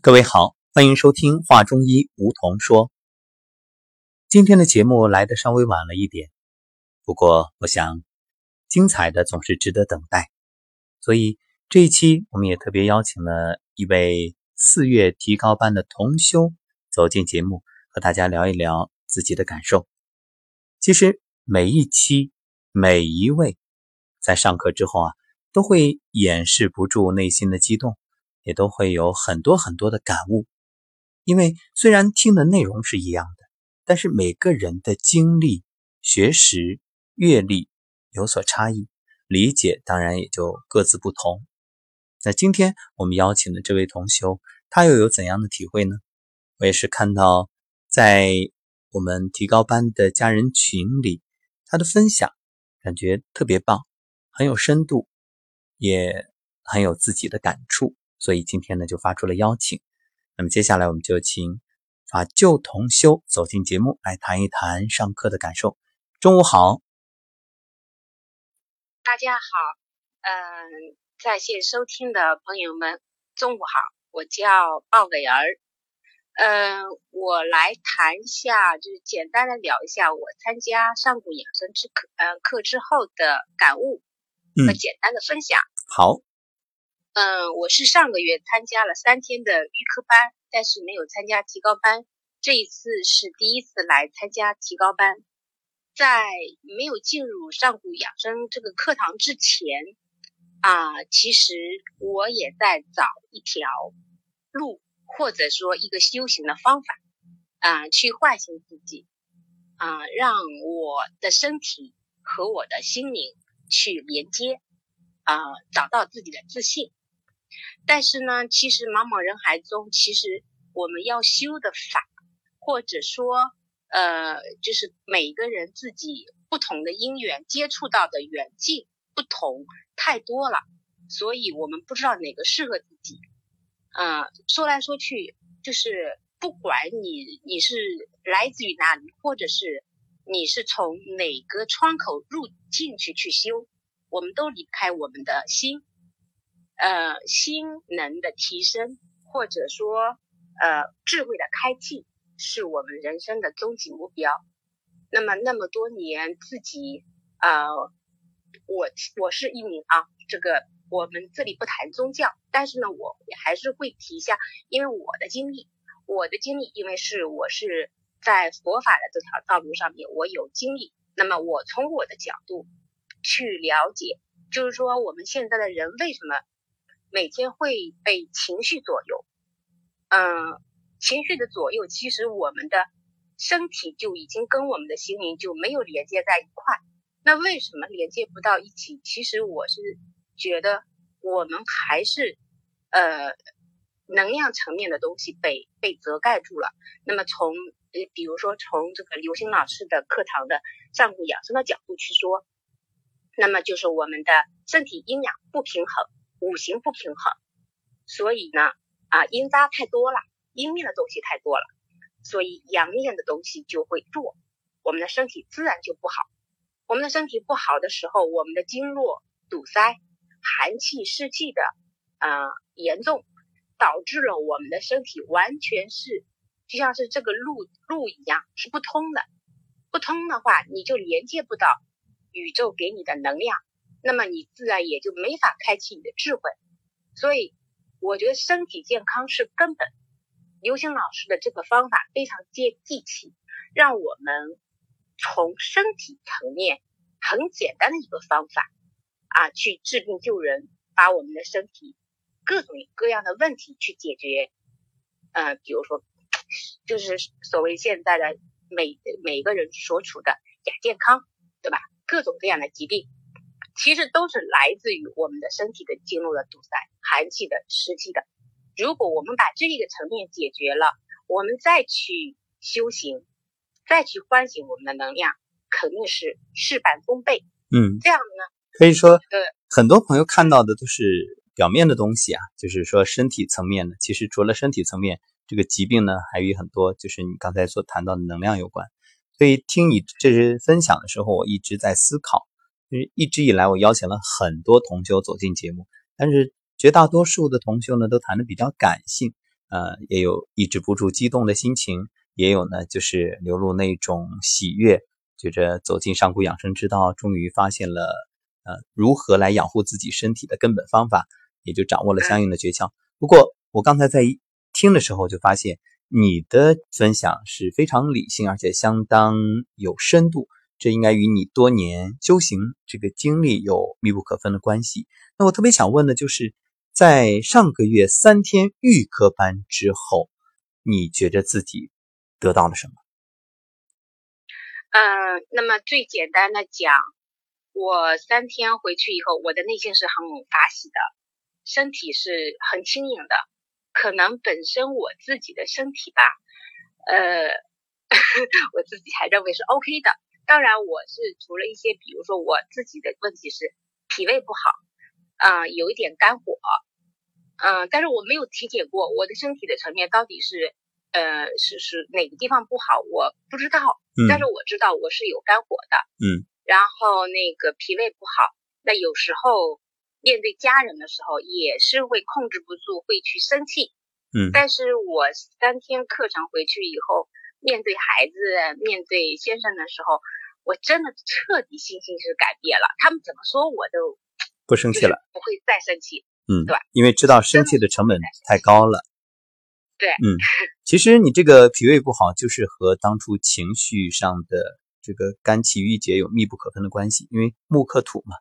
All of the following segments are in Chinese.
各位好，欢迎收听《话中医》，梧桐说。今天的节目来的稍微晚了一点，不过我想，精彩的总是值得等待，所以这一期我们也特别邀请了一位四月提高班的同修走进节目，和大家聊一聊自己的感受。其实每一期每一位在上课之后啊，都会掩饰不住内心的激动。也都会有很多很多的感悟，因为虽然听的内容是一样的，但是每个人的经历、学识、阅历有所差异，理解当然也就各自不同。那今天我们邀请的这位同修，他又有怎样的体会呢？我也是看到在我们提高班的家人群里，他的分享感觉特别棒，很有深度，也很有自己的感触。所以今天呢，就发出了邀请。那么接下来，我们就请法旧同修走进节目，来谈一谈上课的感受。中午好，大家好，嗯，在线收听的朋友们，中午好。我叫鲍伟儿，嗯，我来谈一下，就是简单的聊一下我参加上古养生之课，嗯，课之后的感悟和简单的分享。好。嗯，我是上个月参加了三天的预科班，但是没有参加提高班。这一次是第一次来参加提高班。在没有进入上古养生这个课堂之前，啊，其实我也在找一条路，或者说一个修行的方法，啊，去唤醒自己，啊，让我的身体和我的心灵去连接，啊，找到自己的自信。但是呢，其实茫茫人海中，其实我们要修的法，或者说，呃，就是每个人自己不同的因缘接触到的缘境不同，太多了，所以我们不知道哪个适合自己。嗯，说来说去，就是不管你你是来自于哪里，或者是你是从哪个窗口入进去去修，我们都离不开我们的心。呃，心能的提升，或者说呃智慧的开启，是我们人生的终极目标。那么那么多年，自己呃，我我是一名啊，这个我们这里不谈宗教，但是呢，我也还是会提一下，因为我的经历，我的经历，因为是我是在佛法的这条道路上面，我有经历。那么我从我的角度去了解，就是说我们现在的人为什么？每天会被情绪左右，嗯，情绪的左右，其实我们的身体就已经跟我们的心灵就没有连接在一块。那为什么连接不到一起？其实我是觉得我们还是呃能量层面的东西被被遮盖住了。那么从呃比如说从这个刘星老师的课堂的上古养生的角度去说，那么就是我们的身体阴阳不平衡。五行不平衡，所以呢，啊，阴渣太多了，阴面的东西太多了，所以阳面的东西就会弱，我们的身体自然就不好。我们的身体不好的时候，我们的经络堵塞，寒气湿气的啊严重，导致了我们的身体完全是就像是这个路路一样是不通的。不通的话，你就连接不到宇宙给你的能量。那么你自然也就没法开启你的智慧，所以我觉得身体健康是根本。刘星老师的这个方法非常接地气，让我们从身体层面很简单的一个方法啊，去治病救人，把我们的身体各种各样的问题去解决。嗯，比如说，就是所谓现在的每每个人所处的亚健康，对吧？各种各样的疾病。其实都是来自于我们的身体的经络的堵塞、寒气的、湿气的。如果我们把这一个层面解决了，我们再去修行，再去唤醒我们的能量，肯定是事半功倍。嗯，这样呢，可以说，呃很多朋友看到的都是表面的东西啊，就是说身体层面的。其实除了身体层面，这个疾病呢，还与很多，就是你刚才所谈到的能量有关。所以听你这些分享的时候，我一直在思考。就是一直以来，我邀请了很多同修走进节目，但是绝大多数的同修呢，都谈的比较感性，呃，也有抑制不住激动的心情，也有呢，就是流露那种喜悦，觉着走进上古养生之道，终于发现了呃如何来养护自己身体的根本方法，也就掌握了相应的诀窍。不过我刚才在听的时候就发现，你的分享是非常理性，而且相当有深度，这应该与你多年修行这个经历有密不可分的关系。那我特别想问的就是。在上个月三天预科班之后，你觉得自己得到了什么？嗯，那么最简单的讲，我三天回去以后，我的内心是很法喜的，身体是很轻盈的。可能本身我自己的身体吧，呃，我自己还认为是 OK 的。当然，我是除了一些，比如说我自己的问题是脾胃不好，啊，有一点肝火。嗯，但是我没有体检过我的身体的层面到底是，呃，是是哪个地方不好，我不知道。嗯。但是我知道我是有肝火的。嗯。然后那个脾胃不好，那有时候面对家人的时候也是会控制不住，会去生气。嗯。但是我三天课程回去以后，面对孩子、面对先生的时候，我真的彻底心情是改变了。他们怎么说我都不生气了，不会再生气。嗯，对，因为知道生气的成本太高了。对，嗯，其实你这个脾胃不好，就是和当初情绪上的这个肝气郁结有密不可分的关系。因为木克土嘛，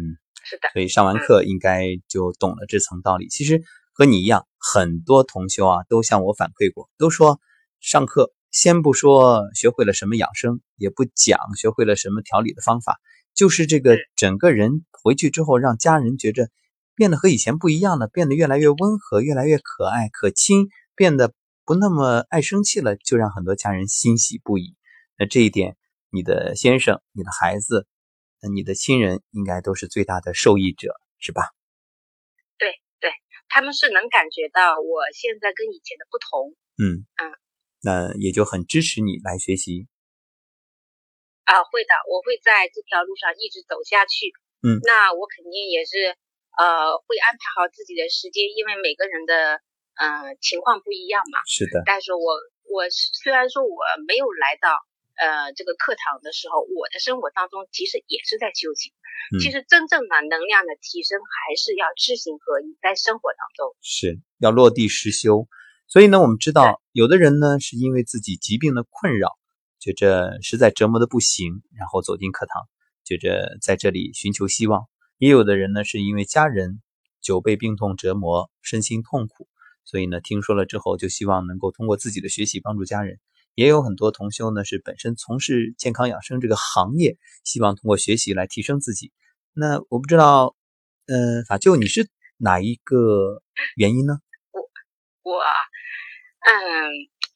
嗯，是的。所以上完课应该就懂了这层道理。其实和你一样，很多同修啊都向我反馈过，都说上课先不说学会了什么养生，也不讲学会了什么调理的方法，就是这个整个人回去之后，让家人觉着。变得和以前不一样了，变得越来越温和，越来越可爱可亲，变得不那么爱生气了，就让很多家人欣喜不已。那这一点，你的先生、你的孩子、你的亲人应该都是最大的受益者，是吧？对对，他们是能感觉到我现在跟以前的不同。嗯嗯，那也就很支持你来学习。啊，会的，我会在这条路上一直走下去。嗯，那我肯定也是。呃，会安排好自己的时间，因为每个人的呃情况不一样嘛。是的。但是我我虽然说我没有来到呃这个课堂的时候，我的生活当中其实也是在修行。嗯。其实真正的能量的提升，还是要知行合一，在生活当中是要落地实修。所以呢，我们知道有的人呢是因为自己疾病的困扰，觉着实在折磨的不行，然后走进课堂，觉着在这里寻求希望。也有的人呢，是因为家人久被病痛折磨，身心痛苦，所以呢，听说了之后就希望能够通过自己的学习帮助家人。也有很多同修呢，是本身从事健康养生这个行业，希望通过学习来提升自己。那我不知道，嗯，法舅你是哪一个原因呢？我我嗯，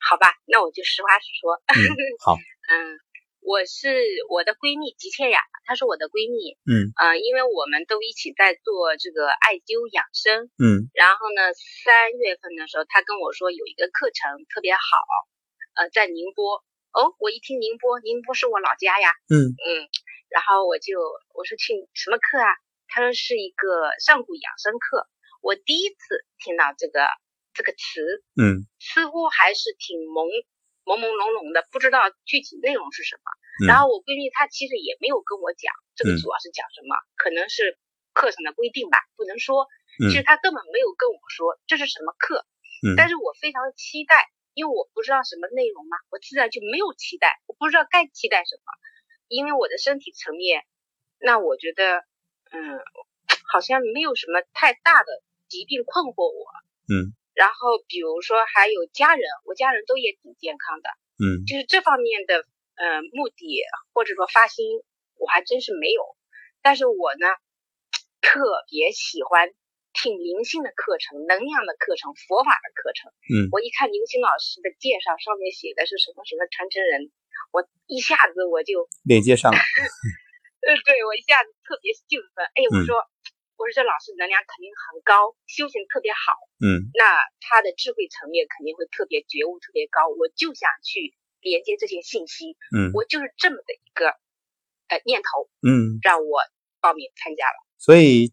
好吧，那我就实话实说。嗯，好，嗯。我是我的闺蜜吉倩雅，她是我的闺蜜。嗯，呃，因为我们都一起在做这个艾灸养生。嗯，然后呢，三月份的时候，她跟我说有一个课程特别好，呃，在宁波。哦，我一听宁波，宁波是我老家呀。嗯嗯，然后我就我说去什么课啊？她说是一个上古养生课。我第一次听到这个这个词，嗯，似乎还是挺朦。朦朦胧胧的，不知道具体内容是什么。然后我闺蜜她其实也没有跟我讲这个主要是讲什么，可能是课程的规定吧，不能说。其实她根本没有跟我说这是什么课。嗯但是我非常期待，因为我不知道什么内容嘛，我自然就没有期待，我不知道该期待什么。因为我的身体层面，那我觉得，嗯，好像没有什么太大的疾病困惑我。嗯。然后，比如说还有家人，我家人都也挺健康的，嗯，就是这方面的，呃，目的或者说发心，我还真是没有。但是我呢，特别喜欢听灵性的课程、能量的课程、佛法的课程。嗯，我一看刘星老师的介绍，上面写的是什么什么传承人，我一下子我就连接上了。呃，对我一下子特别兴奋。哎，我说。我说这老师能量肯定很高，修行特别好，嗯，那他的智慧层面肯定会特别觉悟特别高。我就想去连接这些信息，嗯，我就是这么的一个呃念头，嗯，让我报名参加了。所以，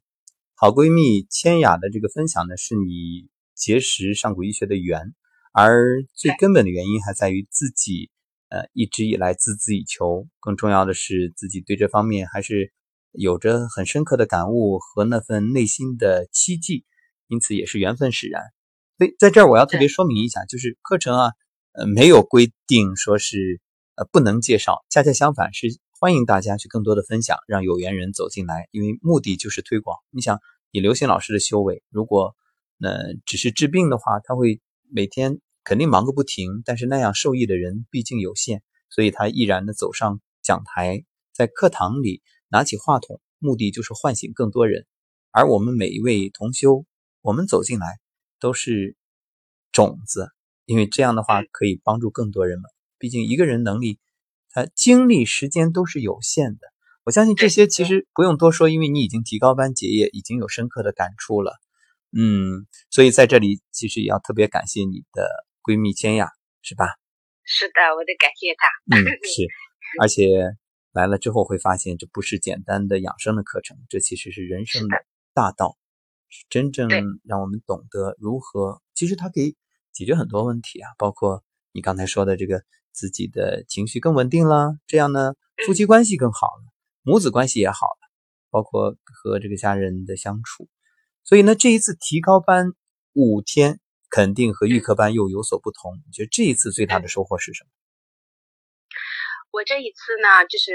好闺蜜千雅的这个分享呢，是你结识上古医学的缘，而最根本的原因还在于自己呃一直以来孜孜以求，更重要的是自己对这方面还是有着很深刻的感悟和那份内心的期冀，因此也是缘分使然。所以在这儿我要特别说明一下，就是课程啊，呃没有规定说是呃不能介绍，恰恰相反是。欢迎大家去更多的分享，让有缘人走进来，因为目的就是推广。你想，以刘星老师的修为，如果那只是治病的话，他会每天肯定忙个不停，但是那样受益的人毕竟有限，所以他毅然的走上讲台，在课堂里拿起话筒，目的就是唤醒更多人。而我们每一位同修，我们走进来都是种子，因为这样的话可以帮助更多人嘛。毕竟一个人能力。他，精力时间都是有限的。我相信这些其实不用多说，因为你已经提高班结业，已经有深刻的感触了。嗯，所以在这里其实也要特别感谢你的闺蜜千雅，是吧？是的，我得感谢她。嗯，是。而且来了之后会发现，这不是简单的养生的课程，这其实是人生的大道，是真正让我们懂得如何。其实它可以解决很多问题啊，包括你刚才说的这个。自己的情绪更稳定了，这样呢，夫妻关系更好了，母子关系也好了，包括和这个家人的相处。所以呢，这一次提高班五天，肯定和预科班又有所不同。你觉得这一次最大的收获是什么？我这一次呢，就是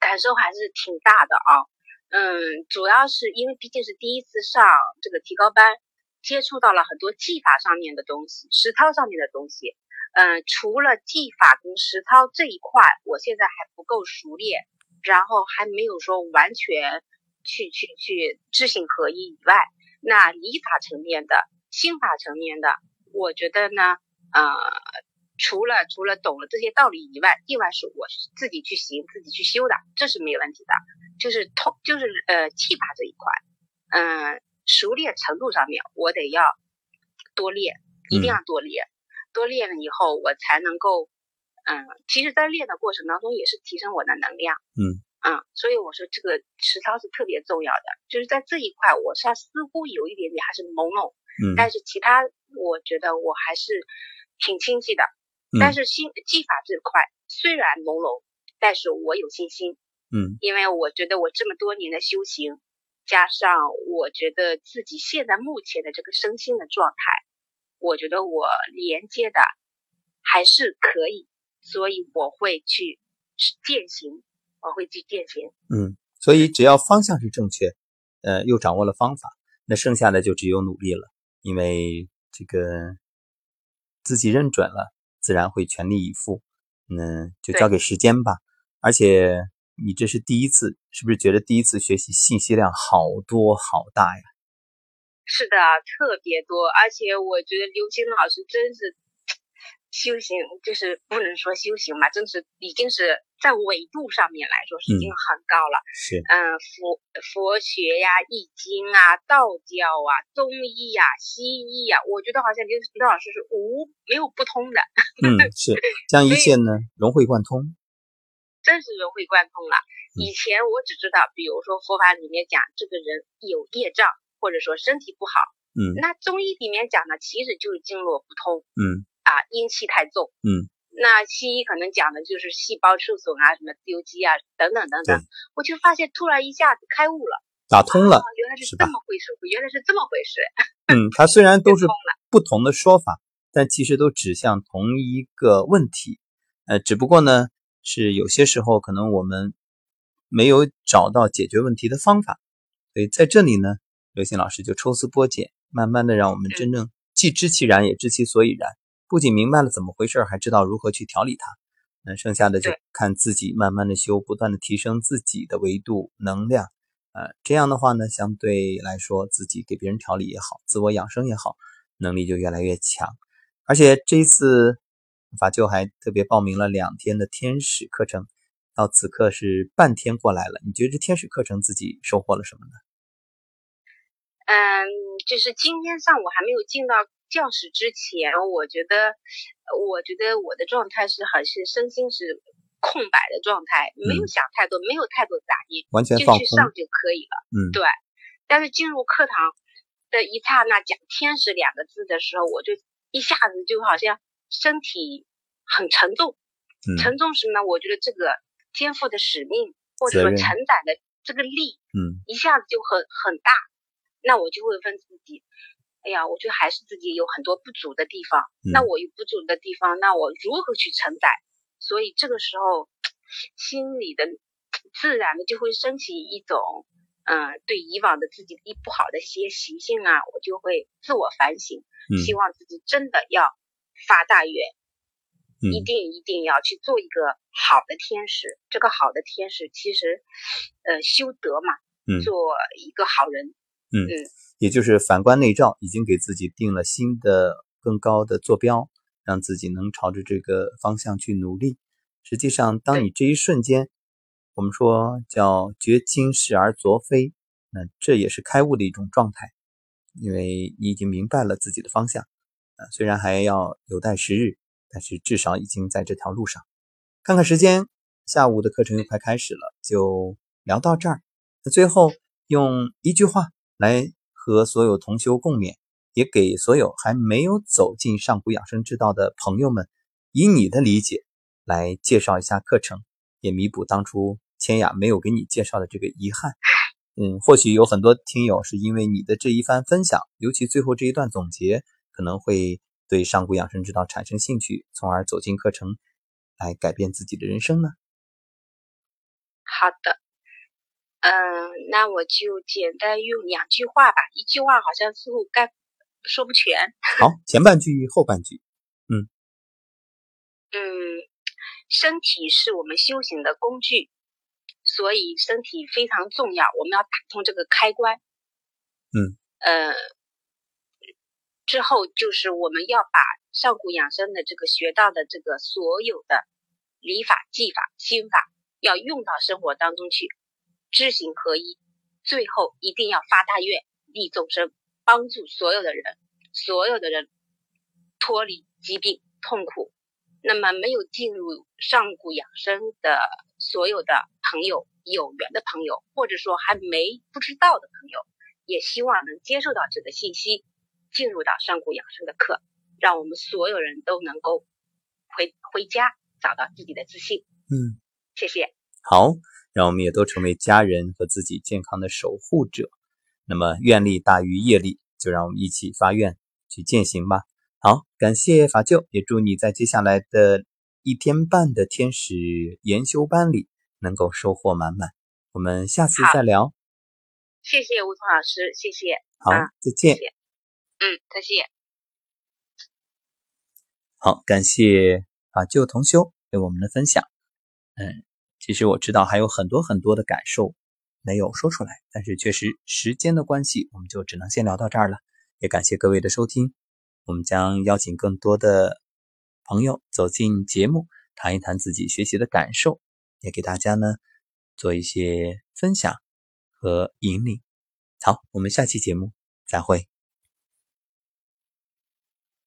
感受还是挺大的啊。嗯，主要是因为毕竟是第一次上这个提高班，接触到了很多技法上面的东西，实操上面的东西。嗯，除了技法跟实操这一块，我现在还不够熟练，然后还没有说完全去去去知行合一以外，那理法层面的、心法层面的，我觉得呢，呃，除了除了懂了这些道理以外，另外是我自己去行、自己去修的，这是没问题的。就是通，就是呃，气法这一块，嗯，熟练程度上面，我得要多练，一定要多练。多练了以后，我才能够，嗯，其实，在练的过程当中，也是提升我的能量，嗯嗯，所以我说这个实操是特别重要的，就是在这一块，我算似乎有一点点还是朦胧，嗯，但是其他我觉得我还是挺清晰的，但是心技法这块虽然朦胧，但是我有信心，嗯，因为我觉得我这么多年的修行，加上我觉得自己现在目前的这个身心的状态。我觉得我连接的还是可以，所以我会去践行，我会去践行。嗯，所以只要方向是正确，呃，又掌握了方法，那剩下的就只有努力了。因为这个自己认准了，自然会全力以赴。嗯，就交给时间吧。而且你这是第一次，是不是觉得第一次学习信息量好多好大呀？是的，特别多，而且我觉得刘星老师真是修行，就是不能说修行嘛，真是已经是在维度上面来说是已经很高了。是，嗯，佛佛学呀、易经啊、道教啊、中医呀、西医呀，我觉得好像刘刘老师是无没有不通的。嗯，是将 一切呢融会贯通，真是融会贯通了。以前我只知道，比如说佛法里面讲这个人有业障。或者说身体不好，嗯，那中医里面讲的其实就是经络不通，嗯，啊，阴气太重，嗯，那西医可能讲的就是细胞受损啊，什么自由基啊，等等等等，我就发现突然一下子开悟了，打通了，原来是这么回事，原来是这么回事，嗯，它虽然都是不同的说法，但其实都指向同一个问题，呃，只不过呢，是有些时候可能我们没有找到解决问题的方法，所以在这里呢。刘星老师就抽丝剥茧，慢慢的让我们真正既知其然，也知其所以然。不仅明白了怎么回事，还知道如何去调理它。那剩下的就看自己慢慢的修，不断的提升自己的维度能量。呃，这样的话呢，相对来说，自己给别人调理也好，自我养生也好，能力就越来越强。而且这一次法舅还特别报名了两天的天使课程，到此刻是半天过来了。你觉得这天使课程自己收获了什么呢？嗯，就是今天上午还没有进到教室之前，我觉得，我觉得我的状态是还是身心是空白的状态，没有想太多，没有太多杂念，完全就去上就可以了。嗯，对。但是进入课堂，的一刹那讲“天使”两个字的时候，我就一下子就好像身体很沉重。嗯沉重时呢，我觉得这个肩负的使命或者说承载的这个力，嗯，一下子就很很大。那我就会问自己，哎呀，我觉得还是自己有很多不足的地方。那我有不足的地方，那我如何去承载？所以这个时候，心里的自然的就会升起一种，嗯，对以往的自己一不好的些习性啊，我就会自我反省，希望自己真的要发大愿，一定一定要去做一个好的天使。这个好的天使其实，呃，修德嘛，做一个好人。嗯，也就是反观内照，已经给自己定了新的更高的坐标，让自己能朝着这个方向去努力。实际上，当你这一瞬间，我们说叫觉今是而昨非，那这也是开悟的一种状态，因为你已经明白了自己的方向。啊，虽然还要有待时日，但是至少已经在这条路上。看看时间，下午的课程又快开始了，就聊到这儿。那最后用一句话。来和所有同修共勉，也给所有还没有走进上古养生之道的朋友们，以你的理解来介绍一下课程，也弥补当初千雅没有给你介绍的这个遗憾。嗯，或许有很多听友是因为你的这一番分享，尤其最后这一段总结，可能会对上古养生之道产生兴趣，从而走进课程，来改变自己的人生呢。好的。嗯，那我就简单用两句话吧。一句话好像似乎该说不全。好，前半句，后半句。嗯嗯，身体是我们修行的工具，所以身体非常重要。我们要打通这个开关。嗯呃，之后就是我们要把上古养生的这个学到的这个所有的理法、技法、心法，要用到生活当中去。知行合一，最后一定要发大愿，利众生，帮助所有的人，所有的人脱离疾病痛苦。那么没有进入上古养生的所有的朋友，有缘的朋友，或者说还没不知道的朋友，也希望能接受到这个信息，进入到上古养生的课，让我们所有人都能够回回家找到自己的自信。嗯，谢谢。好。让我们也都成为家人和自己健康的守护者。那么愿力大于业力，就让我们一起发愿去践行吧。好，感谢法舅，也祝你在接下来的一天半的天使研修班里能够收获满满。我们下次再聊。谢谢吴桐老师，谢谢。好，再见。嗯，再见。好，感谢法舅同修对我们的分享。嗯。其实我知道还有很多很多的感受没有说出来，但是确实时间的关系，我们就只能先聊到这儿了。也感谢各位的收听，我们将邀请更多的朋友走进节目，谈一谈自己学习的感受，也给大家呢做一些分享和引领。好，我们下期节目再会。